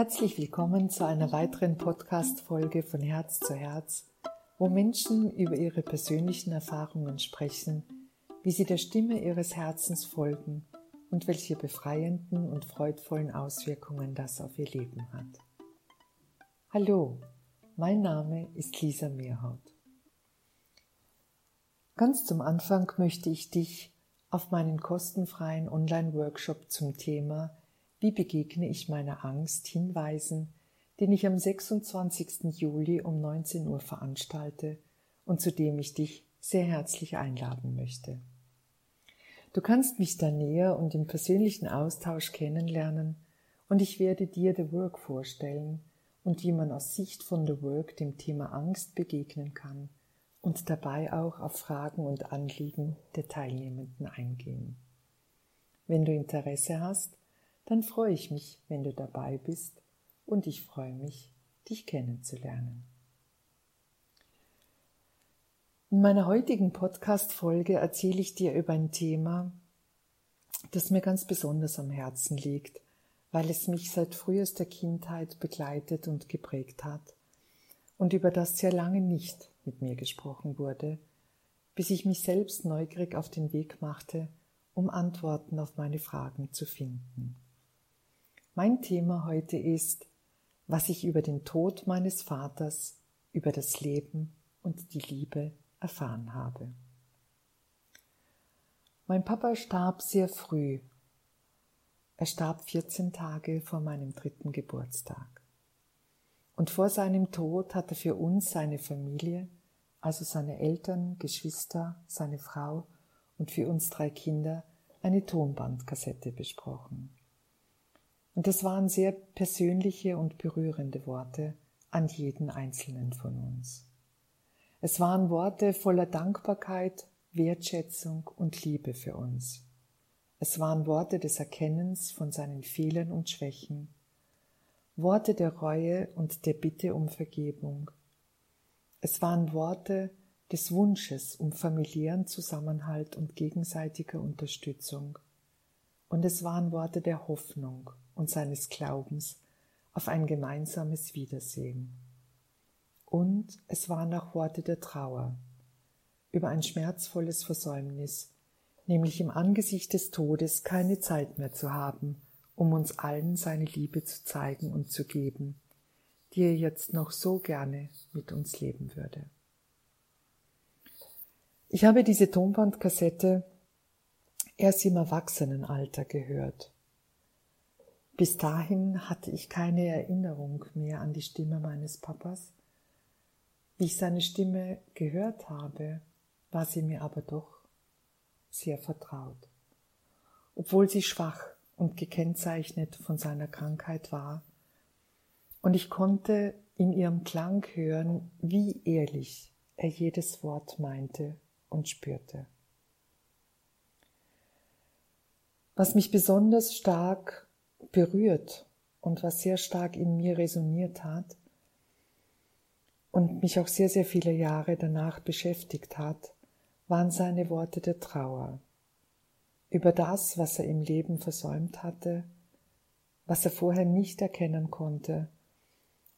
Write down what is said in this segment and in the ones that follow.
Herzlich willkommen zu einer weiteren Podcast-Folge von Herz zu Herz, wo Menschen über ihre persönlichen Erfahrungen sprechen, wie sie der Stimme ihres Herzens folgen und welche befreienden und freudvollen Auswirkungen das auf ihr Leben hat. Hallo, mein Name ist Lisa Meerhaut. Ganz zum Anfang möchte ich dich auf meinen kostenfreien Online-Workshop zum Thema Wie begegne ich meiner Angst hinweisen, den ich am 26. Juli um 19 Uhr veranstalte und zu dem ich dich sehr herzlich einladen möchte. Du kannst mich da näher und im persönlichen Austausch kennenlernen und ich werde dir The Work vorstellen und wie man aus Sicht von The Work dem Thema Angst begegnen kann und dabei auch auf Fragen und Anliegen der Teilnehmenden eingehen. Wenn du Interesse hast, dann freue ich mich, wenn du dabei bist und ich freue mich, dich kennenzulernen. In meiner heutigen Podcast-Folge erzähle ich dir über ein Thema, das mir ganz besonders am Herzen liegt, weil es mich seit frühester Kindheit begleitet und geprägt hat und über das sehr lange nicht mit mir gesprochen wurde, bis ich mich selbst neugierig auf den Weg machte, um Antworten auf meine Fragen zu finden. Mein Thema heute ist, was ich über den Tod meines Vaters, über das Leben und die Liebe erfahren habe. Mein Papa starb sehr früh. Er starb 14 Tage vor meinem dritten Geburtstag. Und vor seinem Tod hat er für uns seine Familie, also seine Eltern, Geschwister, seine Frau und für uns drei Kinder eine Tonbandkassette besprochen. Und es waren sehr persönliche und berührende Worte an jeden einzelnen von uns. Es waren Worte voller Dankbarkeit, Wertschätzung und Liebe für uns. Es waren Worte des Erkennens von seinen Fehlern und Schwächen, Worte der Reue und der Bitte um Vergebung. Es waren Worte des Wunsches um familiären Zusammenhalt und gegenseitiger Unterstützung. Und es waren Worte der Hoffnung und seines Glaubens auf ein gemeinsames Wiedersehen. Und es waren auch Worte der Trauer über ein schmerzvolles Versäumnis, nämlich im Angesicht des Todes keine Zeit mehr zu haben, um uns allen seine Liebe zu zeigen und zu geben, die er jetzt noch so gerne mit uns leben würde. Ich habe diese Tonbandkassette erst im Erwachsenenalter gehört. Bis dahin hatte ich keine Erinnerung mehr an die Stimme meines Papas. Wie ich seine Stimme gehört habe, war sie mir aber doch sehr vertraut. Obwohl sie schwach und gekennzeichnet von seiner Krankheit war. Und ich konnte in ihrem Klang hören, wie ehrlich er jedes Wort meinte und spürte. Was mich besonders stark berührt und was sehr stark in mir resoniert hat und mich auch sehr, sehr viele Jahre danach beschäftigt hat, waren seine Worte der Trauer über das, was er im Leben versäumt hatte, was er vorher nicht erkennen konnte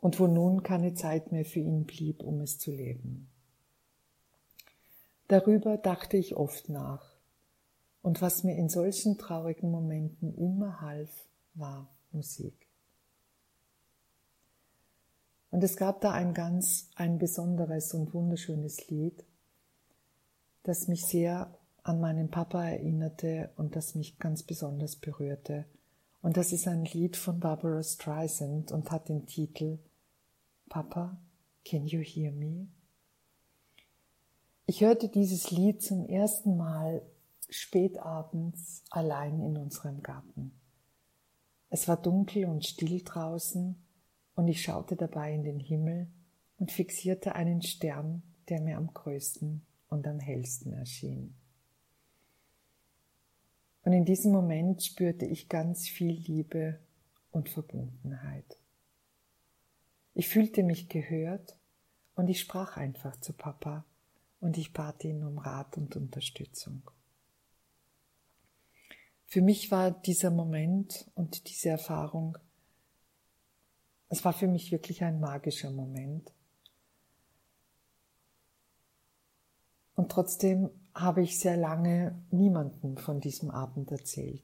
und wo nun keine Zeit mehr für ihn blieb, um es zu leben. Darüber dachte ich oft nach, und was mir in solchen traurigen Momenten immer half, war Musik. Und es gab da ein ganz, ein besonderes und wunderschönes Lied, das mich sehr an meinen Papa erinnerte und das mich ganz besonders berührte. Und das ist ein Lied von Barbara Streisand und hat den Titel Papa, can you hear me? Ich hörte dieses Lied zum ersten Mal spätabends allein in unserem Garten. Es war dunkel und still draußen und ich schaute dabei in den Himmel und fixierte einen Stern, der mir am größten und am hellsten erschien. Und in diesem Moment spürte ich ganz viel Liebe und Verbundenheit. Ich fühlte mich gehört und ich sprach einfach zu Papa und ich bat ihn um Rat und Unterstützung. Für mich war dieser Moment und diese Erfahrung Es war für mich wirklich ein magischer Moment. Und trotzdem habe ich sehr lange niemandem von diesem Abend erzählt.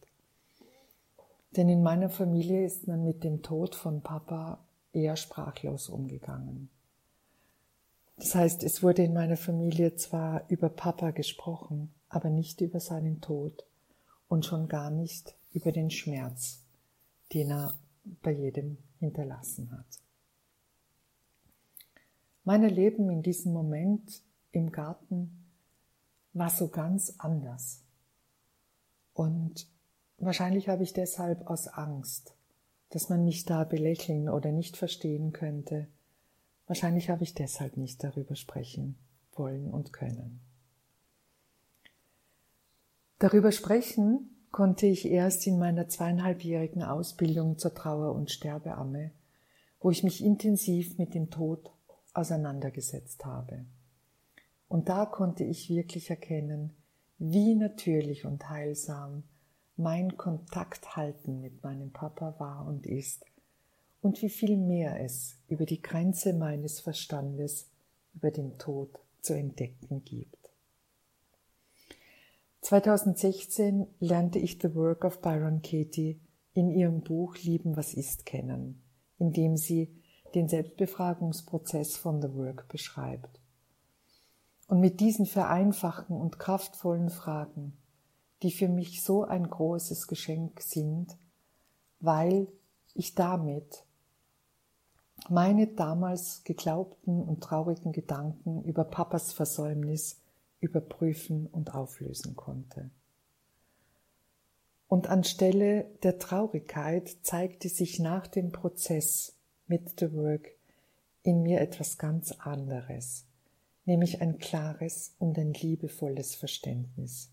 Denn in meiner Familie ist man mit dem Tod von Papa eher sprachlos umgegangen. Das heißt, es wurde in meiner Familie zwar über Papa gesprochen, aber nicht über seinen Tod und schon gar nicht über den Schmerz, den er bei jedem hinterlassen hat. Mein Erleben in diesem Moment im Garten war so ganz anders. Und wahrscheinlich habe ich deshalb aus Angst, dass man mich da belächeln oder nicht verstehen könnte, wahrscheinlich habe ich deshalb nicht darüber sprechen wollen und können. Darüber sprechen konnte ich erst in meiner zweieinhalbjährigen Ausbildung zur Trauer- und Sterbeamme, wo ich mich intensiv mit dem Tod auseinandergesetzt habe. Und da konnte ich wirklich erkennen, wie natürlich und heilsam mein Kontakthalten mit meinem Papa war und ist und wie viel mehr es über die Grenze meines Verstandes über den Tod zu entdecken gibt. 2016 lernte ich The Work of Byron Katie in ihrem Buch Lieben, was ist kennen, in dem sie den Selbstbefragungsprozess von The Work beschreibt. Und mit diesen vereinfachten und kraftvollen Fragen, die für mich so ein großes Geschenk sind, weil ich damit meine damals geglaubten und traurigen Gedanken über Papas Versäumnis überprüfen und auflösen konnte. Und anstelle der Traurigkeit zeigte sich nach dem Prozess mit The Work in mir etwas ganz anderes, nämlich ein klares und ein liebevolles Verständnis.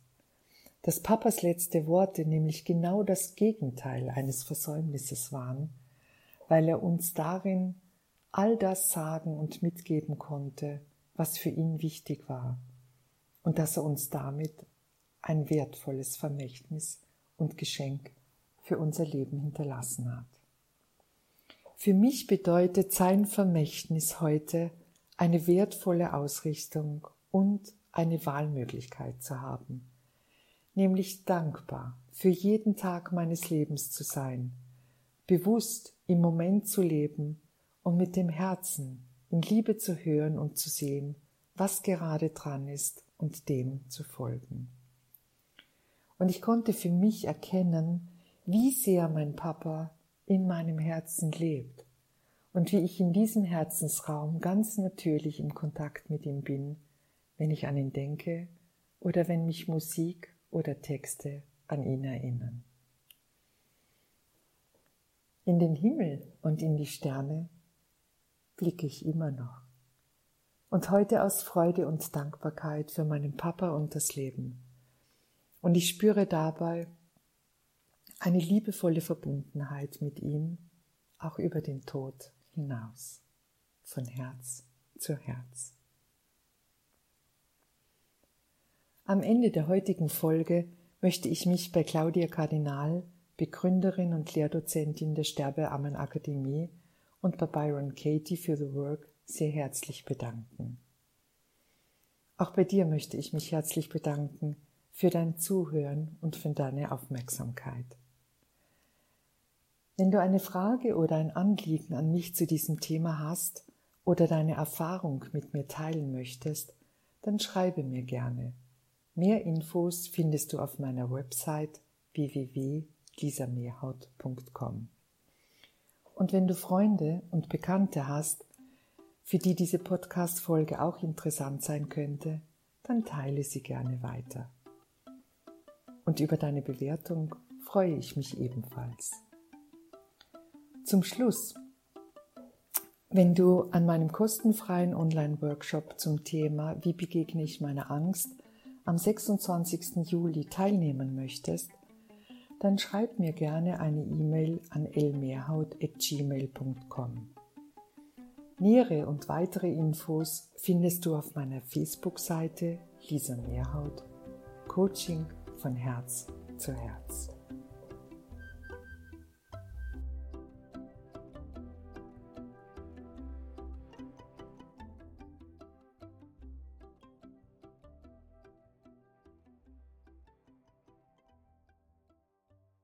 Dass Papas letzte Worte nämlich genau das Gegenteil eines Versäumnisses waren, weil er uns darin all das sagen und mitgeben konnte, was für ihn wichtig war und dass er uns damit ein wertvolles Vermächtnis und Geschenk für unser Leben hinterlassen hat. Für mich bedeutet sein Vermächtnis heute eine wertvolle Ausrichtung und eine Wahlmöglichkeit zu haben, nämlich dankbar für jeden Tag meines Lebens zu sein, bewusst im Moment zu leben und mit dem Herzen in Liebe zu hören und zu sehen, was gerade dran ist und dem zu folgen. Und ich konnte für mich erkennen, wie sehr mein Papa in meinem Herzen lebt und wie ich in diesem Herzensraum ganz natürlich im Kontakt mit ihm bin, wenn ich an ihn denke oder wenn mich Musik oder Texte an ihn erinnern. In den Himmel und in die Sterne blicke ich immer noch. Und heute aus Freude und Dankbarkeit für meinen Papa und das Leben. Und ich spüre dabei eine liebevolle Verbundenheit mit ihm, auch über den Tod hinaus, von Herz zu Herz. Am Ende der heutigen Folge möchte ich mich bei Claudia Kardinal, Begründerin und Lehrdozentin der Sterbeammenakademie, und bei Byron Katie für The Work sehr herzlich bedanken. Auch bei dir möchte ich mich herzlich bedanken für dein Zuhören und für deine Aufmerksamkeit. Wenn du eine Frage oder ein Anliegen an mich zu diesem Thema hast oder deine Erfahrung mit mir teilen möchtest, dann schreibe mir gerne. Mehr Infos findest du auf meiner Website www.lisamehrhaut.com. Und wenn du Freunde und Bekannte hast, für die diese Podcast-Folge auch interessant sein könnte, dann teile sie gerne weiter. Und über deine Bewertung freue ich mich ebenfalls. Zum Schluss, wenn du an meinem kostenfreien Online-Workshop zum Thema Wie begegne ich meiner Angst am 26. Juli teilnehmen möchtest, dann schreib mir gerne eine E-Mail an elmehrhaut.gmail.com. Nähere und weitere Infos findest du auf meiner Facebook-Seite Lisa Mehrhaut Coaching von Herz zu Herz.